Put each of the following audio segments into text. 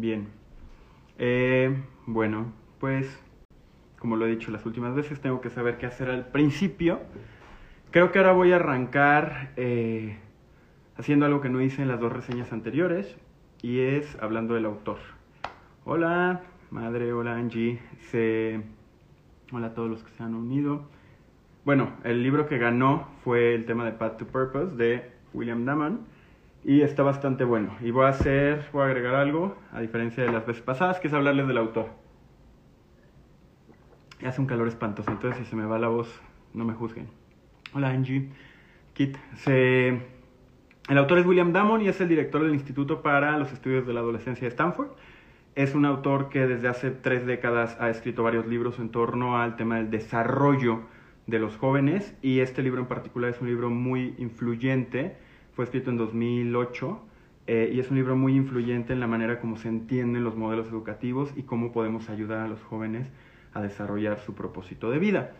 Bien. Eh, bueno, pues como lo he dicho las últimas veces, tengo que saber qué hacer al principio. Creo que ahora voy a arrancar eh, haciendo algo que no hice en las dos reseñas anteriores y es hablando del autor. Hola, madre, hola Angie, hola a todos los que se han unido. Bueno, el libro que ganó fue el tema de Path to Purpose de William Daman y está bastante bueno. Y voy a hacer, voy a agregar algo, a diferencia de las veces pasadas, que es hablarles del autor. Hace un calor espantoso, entonces si se me va la voz, no me juzguen. Hola Angie, Kit. El autor es William Damon y es el director del Instituto para los Estudios de la Adolescencia de Stanford. Es un autor que desde hace tres décadas ha escrito varios libros en torno al tema del desarrollo de los jóvenes y este libro en particular es un libro muy influyente fue escrito en 2008 eh, y es un libro muy influyente en la manera como se entienden los modelos educativos y cómo podemos ayudar a los jóvenes a desarrollar su propósito de vida.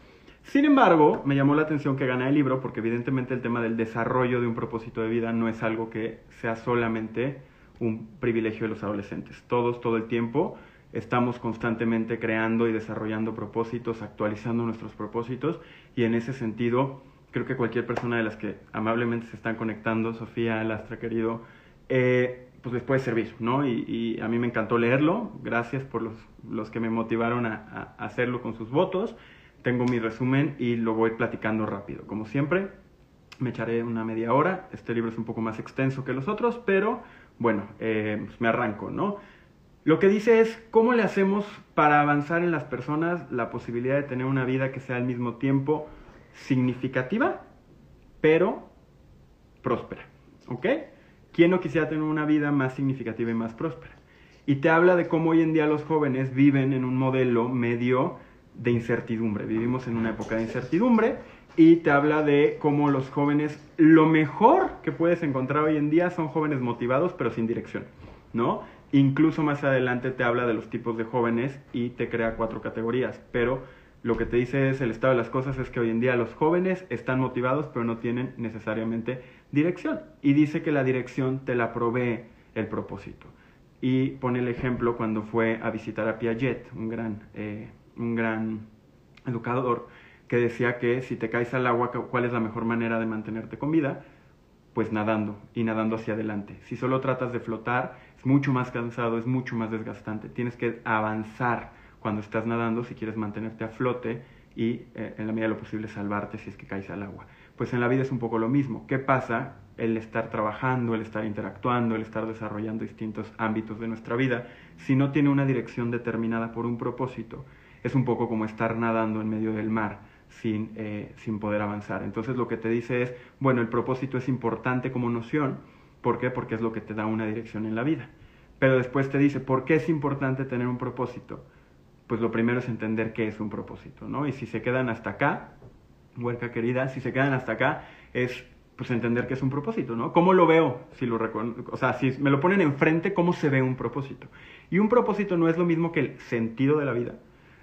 Sin embargo, me llamó la atención que gana el libro porque evidentemente el tema del desarrollo de un propósito de vida no es algo que sea solamente un privilegio de los adolescentes. Todos, todo el tiempo, estamos constantemente creando y desarrollando propósitos, actualizando nuestros propósitos y en ese sentido creo que cualquier persona de las que amablemente se están conectando, Sofía, Lastra, querido, eh, pues les puede servir, ¿no? Y, a mí me encantó leerlo, gracias por los, los que me motivaron a, hacerlo con sus votos. Tengo mi resumen y lo voy platicando rápido. Como siempre, me echaré una media hora. Este libro es un poco más extenso que los otros, pero bueno, eh, pues me arranco, ¿no? Lo que dice es cómo le hacemos para avanzar en las personas la posibilidad de tener una vida que sea al mismo tiempo significativa, pero próspera. ¿Ok? ¿Quién no quisiera tener una vida más significativa y más próspera? Y te habla de cómo hoy en día los jóvenes viven en un modelo medio de incertidumbre. Vivimos en una época de incertidumbre y te habla de cómo los jóvenes, lo mejor que puedes encontrar hoy en día son jóvenes motivados pero sin dirección, ¿no? Incluso más adelante te habla de los tipos de jóvenes y te crea cuatro categorías, pero lo que te dice es el estado de las cosas es que hoy en día los jóvenes están motivados pero no tienen necesariamente dirección. Y dice que la dirección te la provee el propósito. Y pone el ejemplo cuando fue a visitar a Piaget, un gran, eh, un gran educador, que decía que si te caes al agua, ¿cuál es la mejor manera de mantenerte con vida? Pues nadando y nadando hacia adelante. Si solo tratas de flotar, es mucho más cansado, es mucho más desgastante. Tienes que avanzar cuando estás nadando si quieres mantenerte a flote y eh, en la medida de lo posible salvarte si es que caes al agua. Pues en la vida es un poco lo mismo. ¿Qué pasa? El estar trabajando, el estar interactuando, el estar desarrollando distintos ámbitos de nuestra vida, si no tiene una dirección determinada por un propósito, es un poco como estar nadando en medio del mar sin, eh, sin poder avanzar. Entonces lo que te dice es, bueno, el propósito es importante como noción. ¿Por qué? Porque es lo que te da una dirección en la vida. Pero después te dice, ¿por qué es importante tener un propósito? Pues lo primero es entender qué es un propósito, ¿no? Y si se quedan hasta acá, huerca querida, si se quedan hasta acá, es pues entender qué es un propósito, ¿no? ¿Cómo lo veo? Si lo o sea, si me lo ponen enfrente, ¿cómo se ve un propósito? Y un propósito no es lo mismo que el sentido de la vida.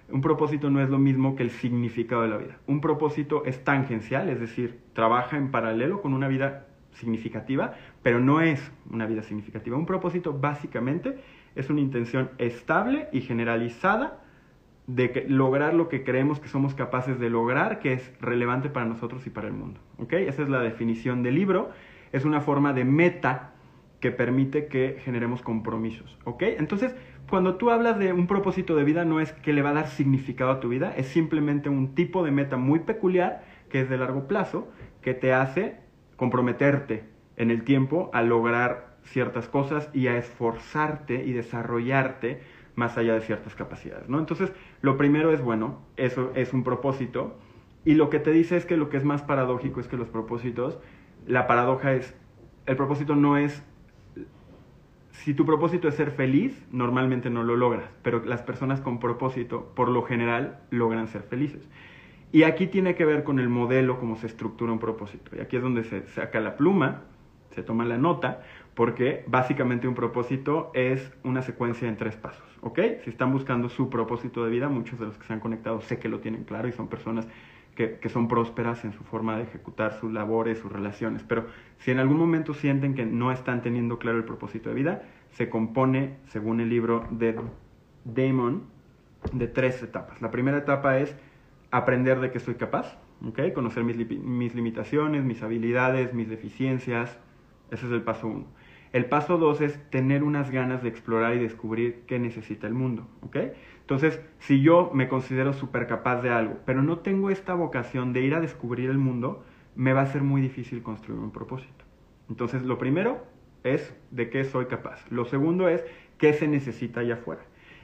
Un propósito no es lo mismo que el significado de la vida. Un propósito es tangencial, es decir, trabaja en paralelo con una vida significativa, pero no es una vida significativa. Un propósito básicamente es una intención estable y generalizada de lograr lo que creemos que somos capaces de lograr, que es relevante para nosotros y para el mundo. ¿okay? Esa es la definición del libro. Es una forma de meta que permite que generemos compromisos. ¿okay? Entonces, cuando tú hablas de un propósito de vida, no es que le va a dar significado a tu vida, es simplemente un tipo de meta muy peculiar que es de largo plazo, que te hace comprometerte en el tiempo a lograr ciertas cosas y a esforzarte y desarrollarte más allá de ciertas capacidades, ¿no? Entonces, lo primero es, bueno, eso es un propósito, y lo que te dice es que lo que es más paradójico es que los propósitos, la paradoja es, el propósito no es, si tu propósito es ser feliz, normalmente no lo logras, pero las personas con propósito, por lo general, logran ser felices. Y aquí tiene que ver con el modelo, cómo se estructura un propósito. Y aquí es donde se saca la pluma, se toma la nota, porque básicamente un propósito es una secuencia en tres pasos, ¿ok? Si están buscando su propósito de vida, muchos de los que se han conectado sé que lo tienen claro y son personas que, que, son prósperas en su forma de ejecutar sus labores, sus relaciones. Pero si en algún momento sienten que no están teniendo claro el propósito de vida, se compone, según el libro de Damon, de tres etapas. La primera etapa es aprender de que soy capaz, ¿okay? conocer mis, mis limitaciones, mis habilidades, mis deficiencias. Ese es el paso uno. El paso dos es tener unas ganas de explorar y descubrir qué necesita el mundo. ¿okay? Entonces, si yo me considero súper capaz de algo, pero no tengo esta vocación de ir a descubrir el mundo, me va a ser muy difícil construir un propósito. Entonces, lo primero es de qué soy capaz. Lo segundo es qué se necesita allá afuera.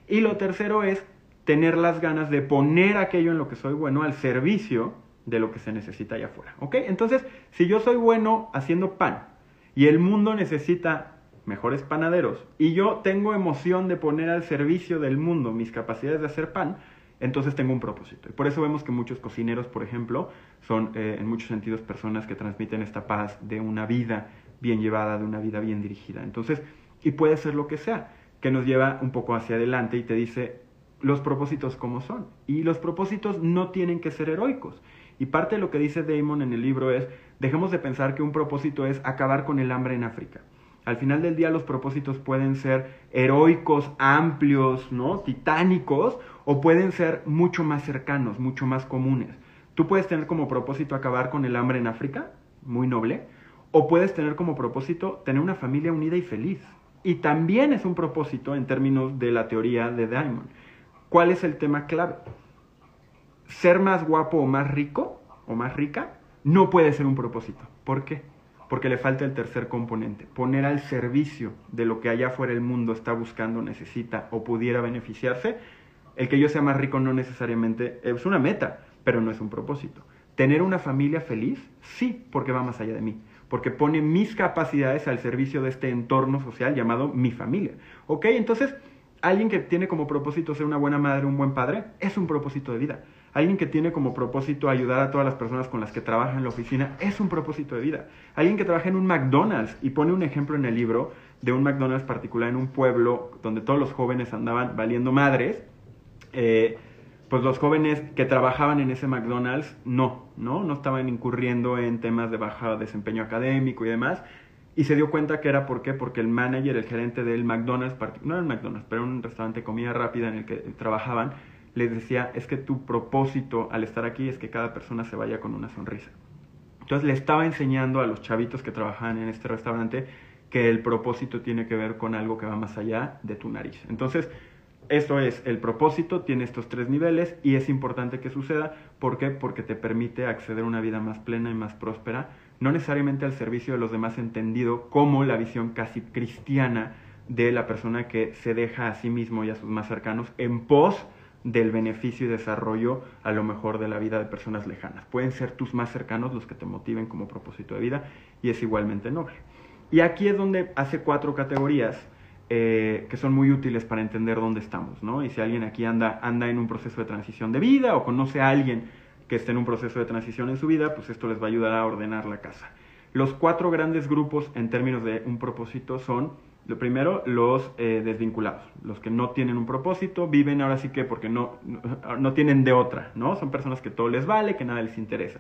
Y lo tercero es tener las ganas de poner aquello en lo que soy bueno al servicio de lo que se necesita allá afuera. ¿Ok? Entonces, si yo soy bueno haciendo pan y el mundo necesita mejores panaderos y yo tengo emoción de poner al servicio del mundo mis capacidades de hacer pan, entonces tengo un propósito. Y por eso vemos que muchos cocineros, por ejemplo, son eh, en muchos sentidos personas que transmiten esta paz de una vida bien llevada, de una vida bien dirigida. Entonces, y puede ser lo que sea, que nos lleva un poco hacia adelante y te dice los propósitos como son. Y los propósitos no tienen que ser heroicos. Y parte de lo que dice Damon en el libro es, dejemos de pensar que un propósito es acabar con el hambre en África. Al final del día los propósitos pueden ser heroicos, amplios, ¿no? titánicos, o pueden ser mucho más cercanos, mucho más comunes. Tú puedes tener como propósito acabar con el hambre en África, muy noble, o puedes tener como propósito tener una familia unida y feliz. Y también es un propósito en términos de la teoría de Diamond. ¿Cuál es el tema clave? Ser más guapo o más rico o más rica no puede ser un propósito. ¿Por qué? Porque le falta el tercer componente, poner al servicio de lo que allá afuera el mundo está buscando, necesita o pudiera beneficiarse. El que yo sea más rico no necesariamente es una meta, pero no es un propósito. Tener una familia feliz, sí, porque va más allá de mí, porque pone mis capacidades al servicio de este entorno social llamado mi familia. ¿Ok? Entonces, alguien que tiene como propósito ser una buena madre, un buen padre, es un propósito de vida. Alguien que tiene como propósito ayudar a todas las personas con las que trabaja en la oficina es un propósito de vida. Alguien que trabaja en un McDonald's y pone un ejemplo en el libro de un McDonald's particular en un pueblo donde todos los jóvenes andaban valiendo madres, eh, pues los jóvenes que trabajaban en ese McDonald's no, no, no estaban incurriendo en temas de bajo desempeño académico y demás. Y se dio cuenta que era por qué, porque el manager, el gerente del McDonald's, no era el McDonald's, pero un restaurante de comida rápida en el que trabajaban, les decía, es que tu propósito al estar aquí es que cada persona se vaya con una sonrisa. Entonces le estaba enseñando a los chavitos que trabajaban en este restaurante que el propósito tiene que ver con algo que va más allá de tu nariz. Entonces, esto es, el propósito tiene estos tres niveles y es importante que suceda. ¿Por qué? Porque te permite acceder a una vida más plena y más próspera, no necesariamente al servicio de los demás entendido como la visión casi cristiana de la persona que se deja a sí mismo y a sus más cercanos en pos del beneficio y desarrollo a lo mejor de la vida de personas lejanas. Pueden ser tus más cercanos los que te motiven como propósito de vida y es igualmente noble. Y aquí es donde hace cuatro categorías eh, que son muy útiles para entender dónde estamos, ¿no? Y si alguien aquí anda, anda en un proceso de transición de vida o conoce a alguien que esté en un proceso de transición en su vida, pues esto les va a ayudar a ordenar la casa. Los cuatro grandes grupos en términos de un propósito son lo primero, los eh, desvinculados, los que no tienen un propósito, viven ahora sí que porque no, no, tienen de otra, ¿no? Son personas que todo les vale, que nada les interesa.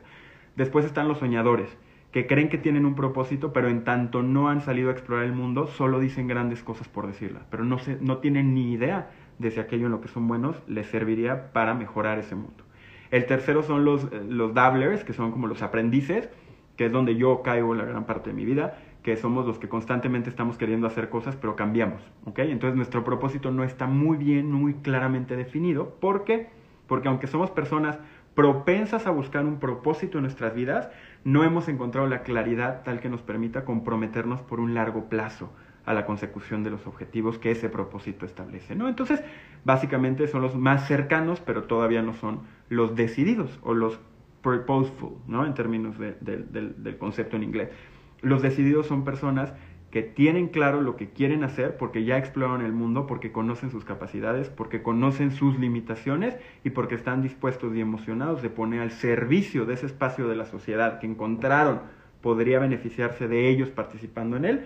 Después están los soñadores, que creen que tienen un propósito, pero en tanto no han salido a explorar el mundo, solo dicen grandes cosas por decirlas, pero no, se, no tienen ni idea de si aquello en lo que son buenos les serviría para mejorar ese mundo. El tercero son los, eh, los dabblers, que son como los aprendices, que es donde yo caigo la gran parte de mi vida que somos los que constantemente estamos queriendo hacer cosas, pero cambiamos, ¿ok? Entonces nuestro propósito no está muy bien, muy claramente definido. ¿Por qué? Porque aunque somos personas propensas a buscar un propósito en nuestras vidas, no hemos encontrado la claridad tal que nos permita comprometernos por un largo plazo a la consecución de los objetivos que ese propósito establece, ¿no? Entonces, básicamente son los más cercanos, pero todavía no son los decididos o los purposeful, ¿no? En términos del concepto en inglés. Los decididos son personas que tienen claro lo que quieren hacer porque ya exploraron el mundo, porque conocen sus capacidades, porque conocen sus limitaciones y porque están dispuestos y emocionados de poner al servicio de ese espacio de la sociedad que encontraron podría beneficiarse de ellos participando en él,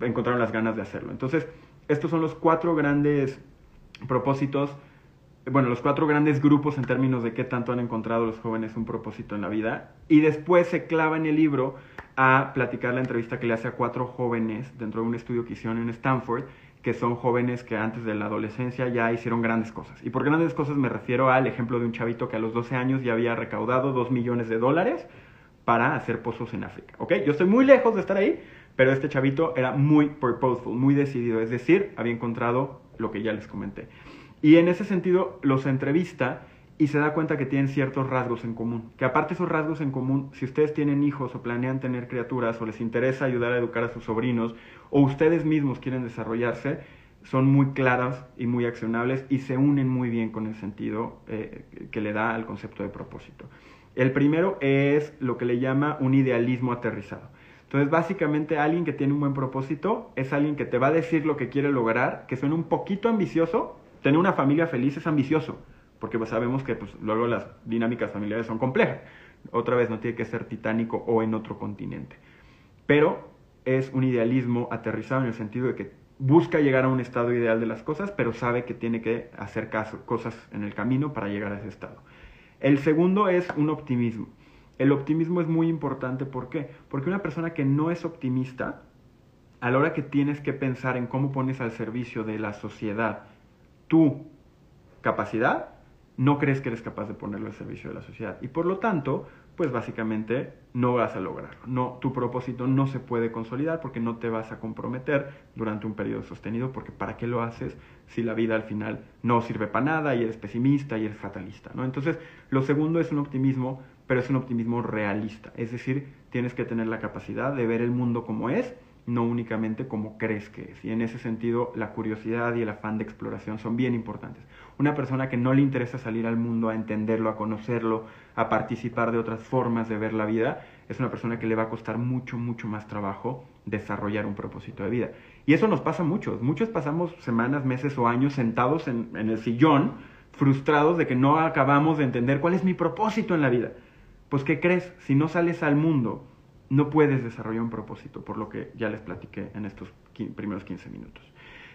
encontraron las ganas de hacerlo. Entonces, estos son los cuatro grandes propósitos bueno, los cuatro grandes grupos en términos de qué tanto han encontrado los jóvenes un propósito en la vida. Y después se clava en el libro a platicar la entrevista que le hace a cuatro jóvenes dentro de un estudio que hicieron en Stanford, que son jóvenes que antes de la adolescencia ya hicieron grandes cosas. Y por grandes cosas me refiero al ejemplo de un chavito que a los 12 años ya había recaudado 2 millones de dólares para hacer pozos en África. ¿Ok? Yo estoy muy lejos de estar ahí, pero este chavito era muy purposeful, muy decidido. Es decir, había encontrado lo que ya les comenté. Y en ese sentido los entrevista y se da cuenta que tienen ciertos rasgos en común. Que aparte esos rasgos en común, si ustedes tienen hijos o planean tener criaturas o les interesa ayudar a educar a sus sobrinos o ustedes mismos quieren desarrollarse, son muy claras y muy accionables y se unen muy bien con el sentido eh, que le da al concepto de propósito. El primero es lo que le llama un idealismo aterrizado. Entonces, básicamente, alguien que tiene un buen propósito es alguien que te va a decir lo que quiere lograr, que suena un poquito ambicioso, tener una familia feliz es ambicioso, porque pues, sabemos que pues, luego las dinámicas familiares son complejas. Otra vez, no tiene que ser titánico o en otro continente. Pero es un idealismo aterrizado en el sentido de que busca llegar a un estado ideal de las cosas, pero sabe que tiene que hacer caso, cosas en el camino para llegar a ese estado. El segundo es un optimismo. El optimismo es muy importante, ¿por qué? Porque una persona que no es optimista, a la hora que tienes que pensar en cómo pones al servicio de la sociedad tu capacidad, no crees que eres capaz de ponerlo al servicio de la sociedad. Y por lo tanto, pues básicamente no vas a lograrlo. No, tu propósito no se puede consolidar porque no te vas a comprometer durante un periodo sostenido, porque ¿para qué lo haces si la vida al final no sirve para nada y eres pesimista y eres fatalista? ¿no? Entonces, lo segundo es un optimismo, pero es un optimismo realista. Es decir, tienes que tener la capacidad de ver el mundo como es no únicamente como crees que es. Y en ese sentido, la curiosidad y el afán de exploración son bien importantes. Una persona que no le interesa salir al mundo a entenderlo, a conocerlo, a participar de otras formas de ver la vida, es una persona que le va a costar mucho, mucho más trabajo desarrollar un propósito de vida. Y eso nos pasa a muchos. Muchos pasamos semanas, meses o años sentados en, en el sillón, frustrados de que no acabamos de entender cuál es mi propósito en la vida. Pues, ¿qué crees? Si no sales al mundo no puedes desarrollar un propósito, por lo que ya les platiqué en estos primeros 15 minutos.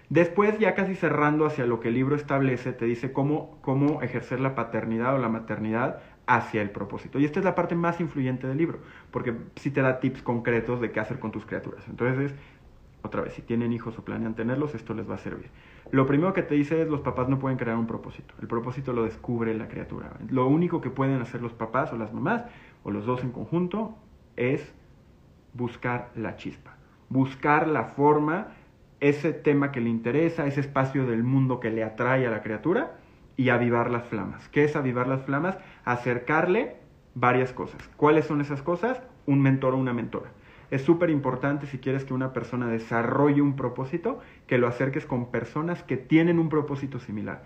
Después, ya casi cerrando hacia lo que el libro establece, te dice cómo, cómo ejercer la paternidad o la maternidad hacia el propósito. Y esta es la parte más influyente del libro, porque sí te da tips concretos de qué hacer con tus criaturas. Entonces, otra vez, si tienen hijos o planean tenerlos, esto les va a servir. Lo primero que te dice es los papás no pueden crear un propósito. El propósito lo descubre la criatura. Lo único que pueden hacer los papás o las mamás, o los dos en conjunto, es buscar la chispa, buscar la forma, ese tema que le interesa, ese espacio del mundo que le atrae a la criatura y avivar las flamas. ¿Qué es avivar las flamas? Acercarle varias cosas. ¿Cuáles son esas cosas? Un mentor o una mentora. Es súper importante si quieres que una persona desarrolle un propósito, que lo acerques con personas que tienen un propósito similar.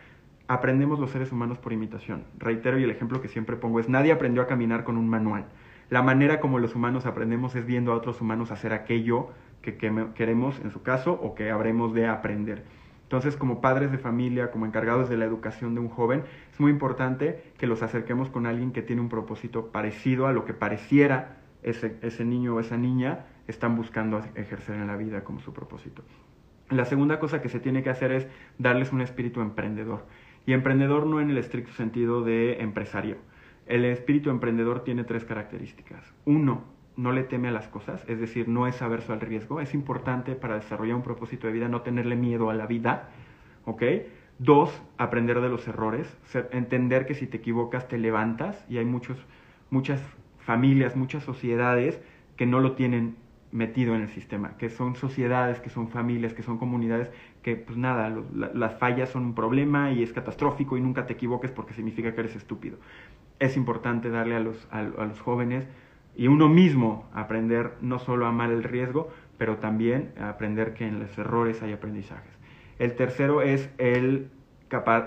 Aprendemos los seres humanos por imitación. Reitero y el ejemplo que siempre pongo es nadie aprendió a caminar con un manual la manera como los humanos aprendemos es viendo a otros humanos hacer aquello que, queremos, en su caso, o que habremos de aprender. Entonces, como padres de familia, como encargados de la educación de un joven, es muy importante que los acerquemos con alguien que tiene un propósito parecido a lo que pareciera ese, ese niño o esa niña están buscando ejercer en la vida como su propósito. La segunda cosa que se tiene que hacer es darles un espíritu emprendedor. Y emprendedor no en el estricto sentido de empresario, el espíritu emprendedor tiene tres características. Uno, no le teme a las cosas, es decir, no es averso al riesgo. Es importante para desarrollar un propósito de vida no tenerle miedo a la vida, ¿ok? Dos, aprender de los errores, entender que si te equivocas te levantas y hay muchos, muchas familias, muchas sociedades que no lo tienen metido en el sistema, que son sociedades, que son familias, que son comunidades, que pues nada, las fallas son un problema y es catastrófico y nunca te equivoques porque significa que eres estúpido es importante darle a los, a, los jóvenes y uno mismo aprender no solo a amar el riesgo, pero también a aprender que en los errores hay aprendizajes. El tercero es el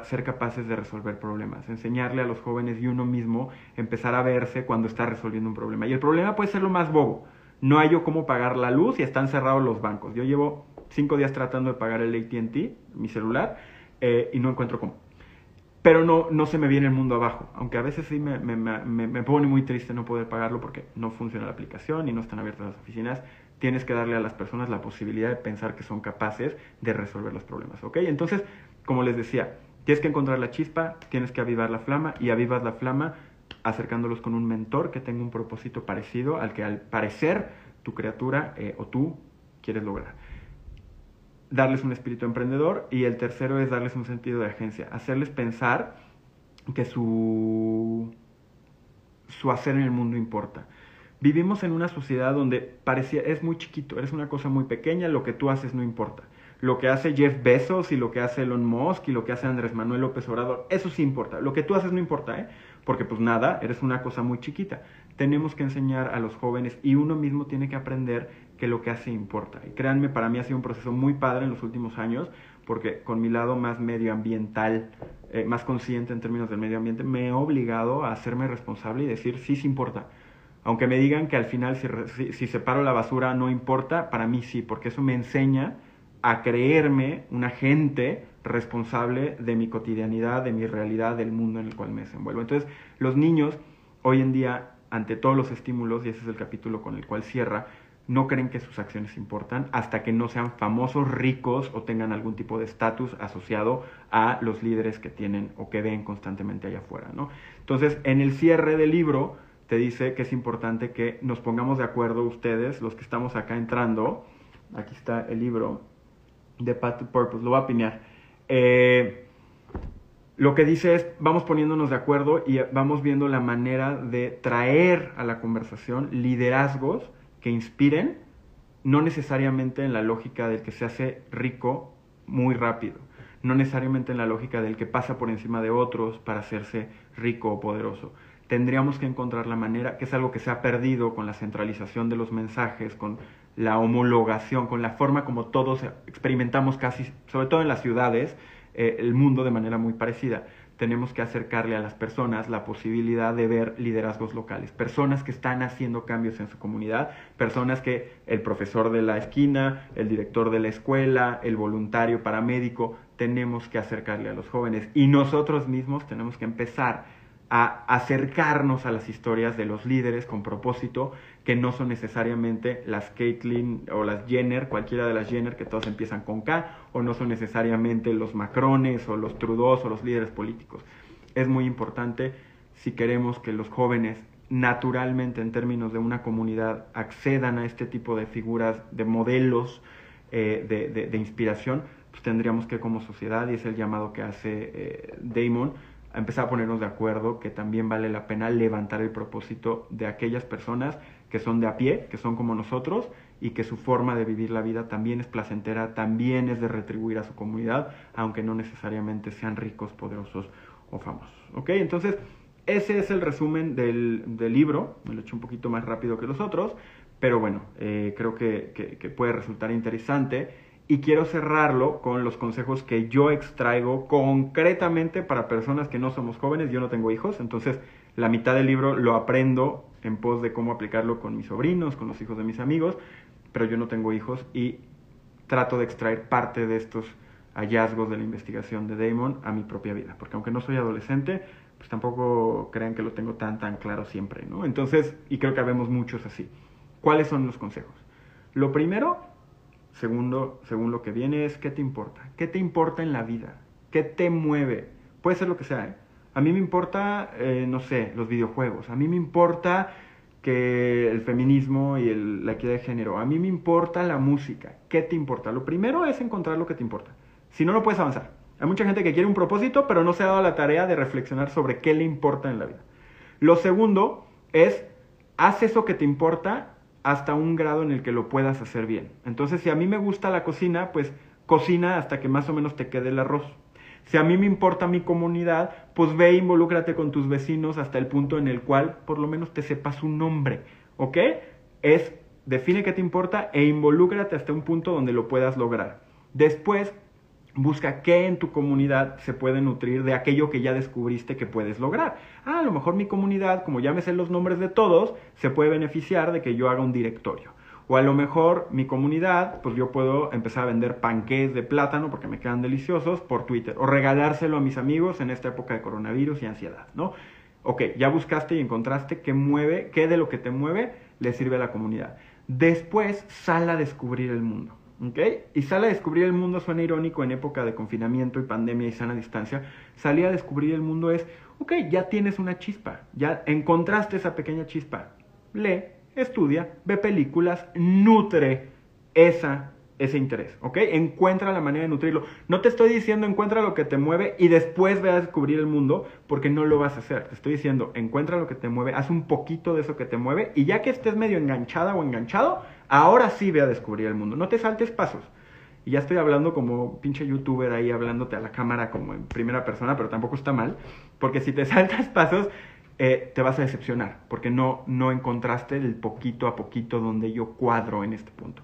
ser capaces de resolver problemas, enseñarle a los jóvenes y uno mismo empezar a verse cuando está resolviendo un problema. Y el problema puede ser lo más bobo. No hay yo cómo pagar la luz y están cerrados los bancos. Yo llevo cinco días tratando de pagar el ATT, mi celular, eh, y no encuentro cómo pero no, no se me viene el mundo abajo, aunque a veces sí me, me, pone muy triste no poder pagarlo porque no funciona la aplicación y no están abiertas las oficinas, tienes que darle a las personas la posibilidad de pensar que son capaces de resolver los problemas, ¿ok? Entonces, como les decía, Tienes que encontrar la chispa, tienes que avivar la flama y avivas la flama acercándolos con un mentor que tenga un propósito parecido al que al parecer tu criatura eh, o tú quieres lograr. Darles un espíritu emprendedor y el tercero es darles un sentido de agencia, hacerles pensar que su, su hacer en el mundo importa. Vivimos en una sociedad donde parecía, es muy chiquito, eres una cosa muy pequeña, lo que tú haces no importa. Lo que hace Jeff Bezos y lo que hace Elon Musk y lo que hace Andrés Manuel López Obrador, eso sí importa. Lo que tú haces no importa, ¿eh? Porque pues nada, eres una cosa muy chiquita. Tenemos que enseñar a los jóvenes y uno mismo tiene que aprender que lo que hace importa. Y créanme, para mí ha sido un proceso muy padre en los últimos años, porque con mi lado más medioambiental, eh, más consciente en términos del medio ambiente, me he obligado a hacerme responsable y decir, sí, sí importa. Aunque me digan que al final si, si separo la basura no importa, para mí sí, porque eso me enseña a creerme un agente responsable de mi cotidianidad, de mi realidad, del mundo en el cual me desenvuelvo. Entonces, los niños hoy en día, ante todos los estímulos, y ese es el capítulo con el cual cierra, no creen que sus acciones importan hasta que no sean famosos, ricos o tengan algún tipo de estatus asociado a los líderes que tienen o que ven constantemente allá afuera, ¿no? Entonces, en el cierre del libro te dice que es importante que nos pongamos de acuerdo ustedes, los que estamos acá entrando, aquí está el libro de Path Purpose, lo voy a pinear. Eh, lo que dice es, vamos poniéndonos de acuerdo y vamos viendo la manera de traer a la conversación liderazgos que inspiren, no necesariamente en la lógica del que se hace rico muy rápido, no necesariamente en la lógica del que pasa por encima de otros para hacerse rico o poderoso. Tendríamos que encontrar la manera, que es algo que se ha perdido con la centralización de los mensajes, con la homologación, con la forma como todos experimentamos casi, sobre todo en las ciudades, eh, el mundo de manera muy parecida. Tenemos que acercarle a las personas la posibilidad de ver liderazgos locales, personas que están haciendo cambios en su comunidad, personas que el profesor de la esquina, el director de la escuela, el voluntario paramédico, tenemos que acercarle a los jóvenes y nosotros mismos tenemos que empezar a acercarnos a las historias de los líderes con propósito, que no son necesariamente las Caitlyn o las Jenner, cualquiera de las Jenner que todos empiezan con K, o no son necesariamente los Macrones o los Trudeau o los líderes políticos. Es muy importante si queremos que los jóvenes naturalmente en términos de una comunidad accedan a este tipo de figuras, de modelos eh, de, inspiración, pues tendríamos que como sociedad, y es el llamado que hace eh, Damon, a empezar a ponernos de acuerdo que también vale la pena levantar el propósito de aquellas personas que son de a pie, que son como nosotros y que su forma de vivir la vida también es placentera, también es de retribuir a su comunidad, aunque no necesariamente sean ricos, poderosos o famosos. ¿Ok? Entonces, ese es el resumen del, libro, me lo he hecho un poquito más rápido que los otros, pero bueno, eh, creo que puede resultar interesante y quiero cerrarlo con los consejos que yo extraigo concretamente para personas que no somos jóvenes. Yo no tengo hijos, entonces la mitad del libro lo aprendo en pos de cómo aplicarlo con mis sobrinos, con los hijos de mis amigos, pero yo no tengo hijos y trato de extraer parte de estos hallazgos de la investigación de Damon a mi propia vida, porque aunque no soy adolescente, pues tampoco crean que lo tengo tan tan claro siempre, ¿no? Entonces, y creo que habemos muchos así. ¿Cuáles son los consejos? Lo primero segundo, según lo que viene, es qué te importa. ¿Qué te importa en la vida? ¿Qué te mueve? Puede ser lo que sea. ¿eh? A mí me importa, eh, no sé, los videojuegos. A mí me importa que el feminismo y la equidad de género. A mí me importa la música. ¿Qué te importa? Lo primero es encontrar lo que te importa. Si no, no puedes avanzar. Hay mucha gente que quiere un propósito, pero no se ha dado la tarea de reflexionar sobre qué le importa en la vida. Lo segundo es, haz eso que te importa hasta un grado en el que lo puedas hacer bien. Entonces, si a mí me gusta la cocina, pues cocina hasta que más o menos te quede el arroz. Si a mí me importa mi comunidad, pues ve e involúcrate con tus vecinos hasta el punto en el cual por lo menos te sepas un nombre, ¿ok? Es define qué te importa e involúcrate hasta un punto donde lo puedas lograr. Después, Busca qué en tu comunidad se puede nutrir de aquello que ya descubriste que puedes lograr. Ah, a lo mejor mi comunidad, como ya me sé los nombres de todos, se puede beneficiar de que yo haga un directorio. O a lo mejor mi comunidad, pues yo puedo empezar a vender panqués de plátano porque me quedan deliciosos por Twitter. O regalárselo a mis amigos en esta época de coronavirus y ansiedad, ¿no? Ok, ya buscaste y encontraste qué mueve, qué de lo que te mueve le sirve a la comunidad. Después sal a descubrir el mundo. Y sale a descubrir el mundo, suena irónico en época de confinamiento y pandemia y sana distancia. Salir a descubrir el mundo es, ok, ya tienes una chispa, ya encontraste esa pequeña chispa. Lee, estudia, ve películas, nutre esa ese interés, ¿ok? Encuentra la manera de nutrirlo. No te estoy diciendo encuentra lo que te mueve y después ve a descubrir el mundo, porque no lo vas a hacer. Te estoy diciendo encuentra lo que te mueve, haz un poquito de eso que te mueve y ya que estés medio enganchada o enganchado, ahora sí ve a descubrir el mundo. No te saltes pasos. Y ya estoy hablando como pinche youtuber ahí hablándote a la cámara como en primera persona, pero tampoco está mal, porque si te saltas pasos, eh, te vas a decepcionar, porque no, no encontraste el poquito a poquito donde yo cuadro en este punto.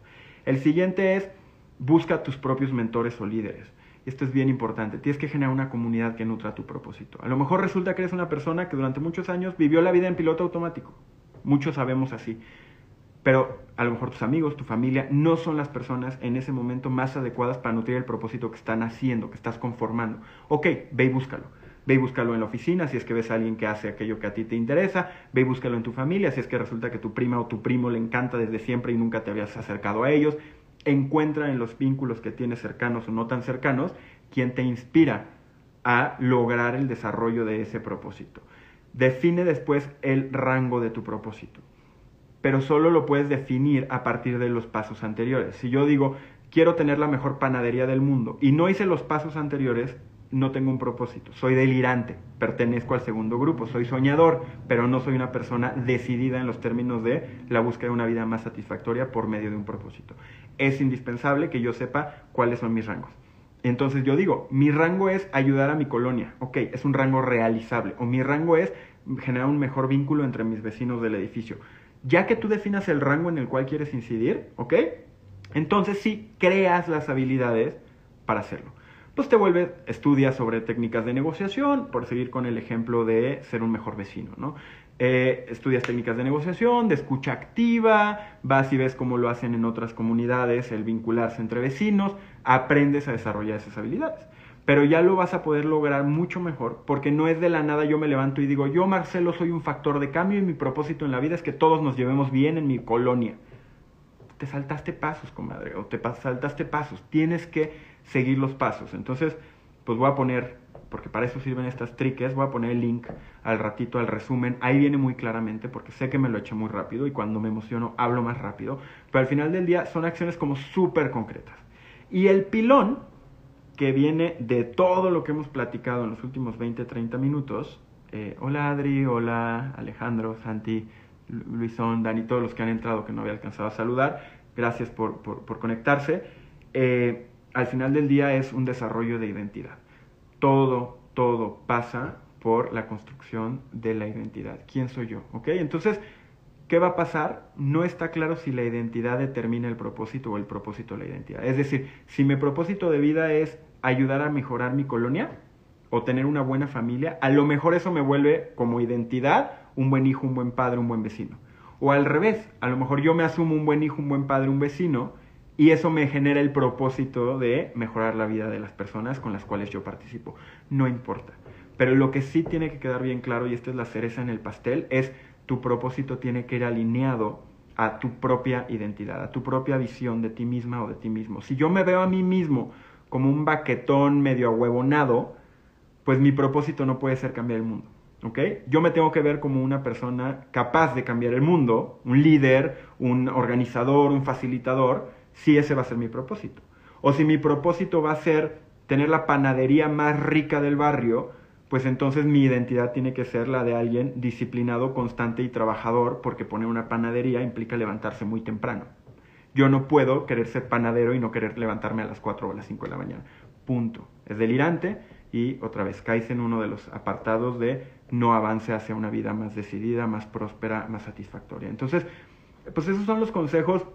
El siguiente es busca tus propios mentores o líderes. Esto es bien importante. Tienes que generar una comunidad que nutra tu propósito. A lo mejor resulta que eres una persona que durante muchos años vivió la vida en piloto automático. Muchos sabemos así. Pero a lo mejor tus amigos, tu familia, no son las personas en ese momento más adecuadas para nutrir el propósito que están haciendo, que estás conformando. Ok, ve y búscalo. Ve y búscalo en la oficina si es que ves a alguien que hace aquello que a ti te interesa. Ve y búscalo en tu familia si es que resulta que tu prima o tu primo le encanta desde siempre y nunca te habías acercado a ellos. Encuentra en los vínculos que tienes cercanos o no tan cercanos quien te inspira a lograr el desarrollo de ese propósito. Define después el rango de tu propósito, pero solo lo puedes definir a partir de los pasos anteriores. Si yo digo, quiero tener la mejor panadería del mundo y no hice los pasos anteriores, no tengo un propósito, soy delirante, pertenezco al segundo grupo, soy soñador, pero no soy una persona decidida en los términos de la búsqueda de una vida más satisfactoria por medio de un propósito. Es indispensable que yo sepa cuáles son mis rangos. Entonces yo digo, mi rango es ayudar a mi colonia, ok, es un rango realizable, o mi rango es generar un mejor vínculo entre mis vecinos del edificio. Ya que tú definas el rango en el cual quieres incidir, ok, entonces sí creas las habilidades para hacerlo pues te vuelves, estudias sobre técnicas de negociación, por seguir con el ejemplo de ser un mejor vecino, ¿no? Eh, estudias técnicas de negociación, de escucha activa, vas y ves cómo lo hacen en otras comunidades, el vincularse entre vecinos, aprendes a desarrollar esas habilidades. Pero ya lo vas a poder lograr mucho mejor, porque no es de la nada yo me levanto y digo, yo Marcelo soy un factor de cambio y mi propósito en la vida es que todos nos llevemos bien en mi colonia. Te saltaste pasos, comadre, o te saltaste pasos. Tienes que seguir los pasos. Entonces, pues voy a poner, porque para eso sirven estas triques, voy a poner el link al ratito al resumen. Ahí viene muy claramente, porque sé que me lo eché muy rápido y cuando me emociono hablo más rápido. Pero al final del día son acciones como súper concretas. Y el pilón, que viene de todo lo que hemos platicado en los últimos 20, 30 minutos. Eh, hola Adri, hola Alejandro, Santi, Luisón, Dani, todos los que han entrado que no había alcanzado a saludar. Gracias por, por, por conectarse. Eh, al final del día es un desarrollo de identidad. Todo, todo pasa por la construcción de la identidad. ¿Quién soy yo? ¿Ok? Entonces, ¿qué va a pasar? No está claro si la identidad determina el propósito o el propósito la identidad. Es decir, si mi propósito de vida es ayudar a mejorar mi colonia o tener una buena familia, a lo mejor eso me vuelve como identidad un buen hijo, un buen padre, un buen vecino. O al revés, a lo mejor yo me asumo un buen hijo, un buen padre, un vecino, y eso me genera el propósito de mejorar la vida de las personas con las cuales yo participo. No importa. Pero lo que sí tiene que quedar bien claro, y esta es la cereza en el pastel, es tu propósito tiene que ir alineado a tu propia identidad, a tu propia visión de ti misma o de ti mismo. Si yo me veo a mí mismo como un baquetón medio ahuevonado, pues mi propósito no puede ser cambiar el mundo. ¿ok? Yo me tengo que ver como una persona capaz de cambiar el mundo, un líder, un organizador, un facilitador, si ese va a ser mi propósito. O si mi propósito va a ser tener la panadería más rica del barrio, pues entonces mi identidad tiene que ser la de alguien disciplinado, constante y trabajador, porque poner una panadería implica levantarse muy temprano. Yo no puedo querer ser panadero y no querer levantarme a las 4 o a las 5 de la mañana. Punto. Es delirante y otra vez caes en uno de los apartados de no avance hacia una vida más decidida, más próspera, más satisfactoria. Entonces, pues esos son los consejos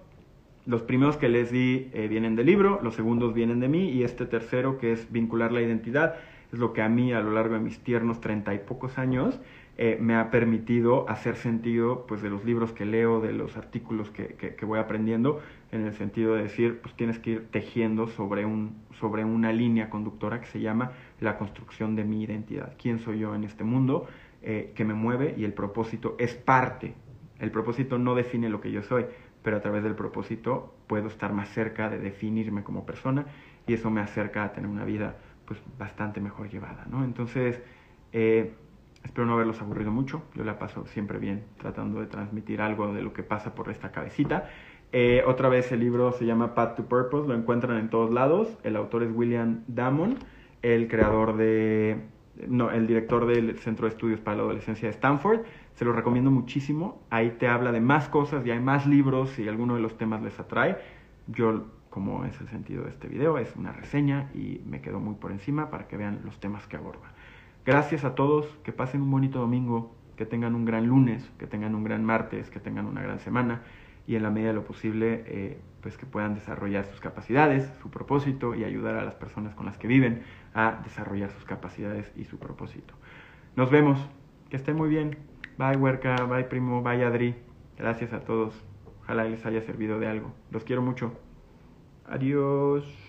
los primeros que les di eh, vienen del libro, los segundos vienen de mí y este tercero que es vincular la identidad es lo que a mí a lo largo de mis tiernos treinta y pocos años eh, me ha permitido hacer sentido pues de los libros que leo, de los artículos que, que, voy aprendiendo, en el sentido de decir pues tienes que ir tejiendo sobre, un, sobre una línea conductora que se llama la construcción de mi identidad. ¿Quién soy yo en este mundo? Eh, que me mueve y el propósito es parte. El propósito no define lo que yo soy, pero a través del propósito puedo estar más cerca de definirme como persona y eso me acerca a tener una vida pues bastante mejor llevada, ¿no? Entonces, eh, espero no haberlos aburrido mucho, yo la paso siempre bien tratando de transmitir algo de lo que pasa por esta cabecita. Eh, otra vez el libro se llama Path to Purpose, lo encuentran en todos lados, el autor es William Damon, el creador de, no, el director del Centro de Estudios para la Adolescencia de Stanford, se lo recomiendo muchísimo, ahí te habla de más cosas y hay más libros si alguno de los temas les atrae. Yo como es el sentido de este video, es una reseña y me quedo muy por encima para que vean los temas que aborda. Gracias a todos, que pasen un bonito domingo, que tengan un gran lunes, que tengan un gran martes, que tengan una gran semana y en la medida de lo posible eh, pues que puedan desarrollar sus capacidades, su propósito y ayudar a las personas con las que viven a desarrollar sus capacidades y su propósito. Nos vemos, que estén muy bien. Bye Huerca, bye primo, bye Adri. Gracias a todos. Ojalá les haya servido de algo. Los quiero mucho. Adiós.